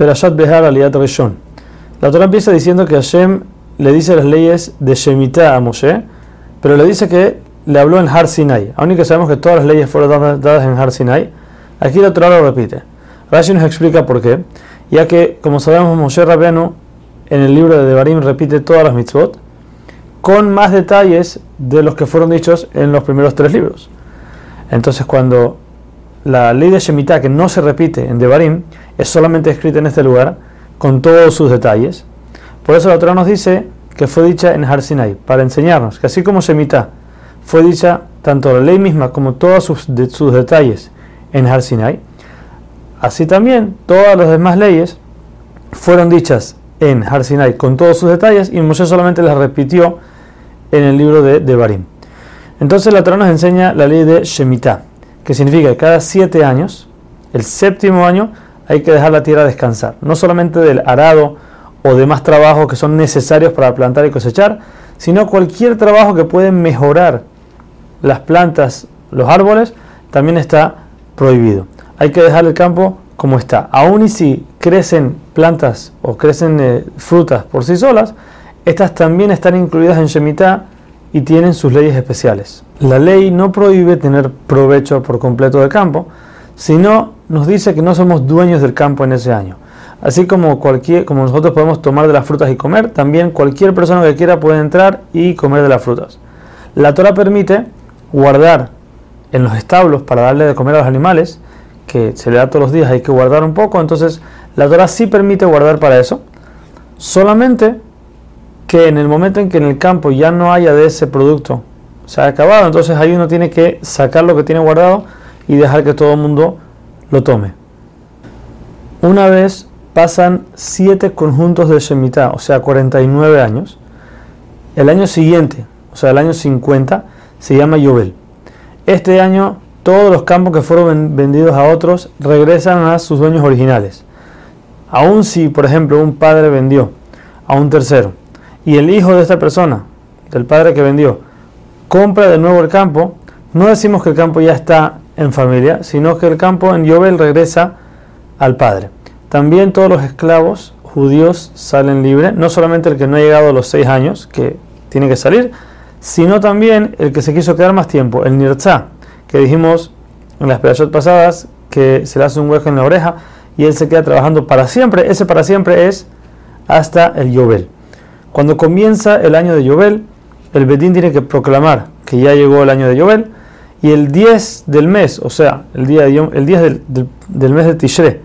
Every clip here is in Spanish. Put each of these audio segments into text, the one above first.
Perashat Behar Aliat Rishon. La Torah empieza diciendo que Hashem le dice las leyes de Shemitah a Moshe, pero le dice que le habló en Har Sinai. Aún que sabemos que todas las leyes fueron dadas en Har Sinai, aquí la Torah lo repite. Rashi nos explica por qué, ya que, como sabemos, Moshe Rabbeinu en el libro de Devarim repite todas las mitzvot con más detalles de los que fueron dichos en los primeros tres libros. Entonces, cuando la ley de Shemitah, que no se repite en Devarim, es solamente escrita en este lugar, con todos sus detalles, por eso la Torah nos dice que fue dicha en Har Sinai, para enseñarnos que así como Shemitah fue dicha tanto la ley misma como todos sus, detalles en Har Sinai, así también todas las demás leyes fueron dichas en Har Sinai con todos sus detalles y Moshe solamente las repitió en el libro de Devarim. Entonces la Torah nos enseña la ley de Shemitah, que significa que cada siete años, el séptimo año, hay que dejar la tierra descansar, no solamente del arado o demás trabajos que son necesarios para plantar y cosechar, sino cualquier trabajo que puede mejorar las plantas, los árboles, también está prohibido. Hay que dejar el campo como está. Aún y si crecen plantas o crecen eh, frutas por sí solas, estas también están incluidas en Shemitah y tienen sus leyes especiales. La ley no prohíbe tener provecho por completo del campo, sino nos dice que no somos dueños del campo en ese año. Así como, cualquier, como nosotros podemos tomar de las frutas y comer, también cualquier persona que quiera puede entrar y comer de las frutas. La Torah permite guardar en los establos para darle de comer a los animales, que se le da todos los días, hay que guardar un poco, entonces la Torah sí permite guardar para eso, solamente que en el momento en que en el campo ya no haya de ese producto, se ha acabado, entonces ahí uno tiene que sacar lo que tiene guardado y dejar que todo el mundo lo tome. Una vez pasan siete conjuntos de Shemitah, o sea, 49 años, el año siguiente, o sea, el año 50, se llama Yobel. Este año todos los campos que fueron vendidos a otros regresan a sus dueños originales. Aun si, por ejemplo, un padre vendió a un tercero y el hijo de esta persona, del padre que vendió, compra de nuevo el campo, no decimos que el campo ya está en familia, sino que el campo en Yobel regresa al padre. También todos los esclavos judíos salen libres, no solamente el que no ha llegado a los seis años, que tiene que salir, sino también el que se quiso quedar más tiempo, el Nirza, que dijimos en las pedazos pasadas que se le hace un hueco en la oreja y él se queda trabajando para siempre. Ese para siempre es hasta el Yobel. Cuando comienza el año de Yobel, el Bedín tiene que proclamar que ya llegó el año de Yobel y el 10 del mes, o sea, el día el 10 del, mes de Tishre,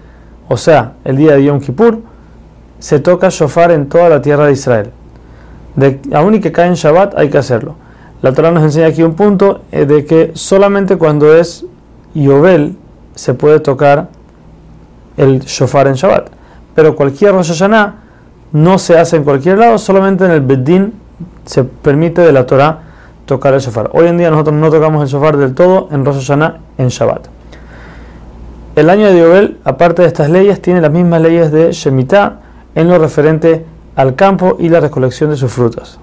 o sea, el día de Yom Kippur, se toca shofar en toda la tierra de Israel. De, aún y que cae en Shabbat hay que hacerlo. La Torah nos enseña aquí un punto eh, de que solamente cuando es Yobel se puede tocar el shofar en Shabbat. Pero cualquier Rosh Hashanah no se hace en cualquier lado, solamente en el Bedín se permite de la Torah tocar el shofar. Hoy en día nosotros no tocamos el shofar del todo en Rosh Hashanah en Shabbat. El año de Yobel, aparte de estas leyes, tiene las mismas leyes de Shemitah en lo referente al campo y la recolección de sus frutas.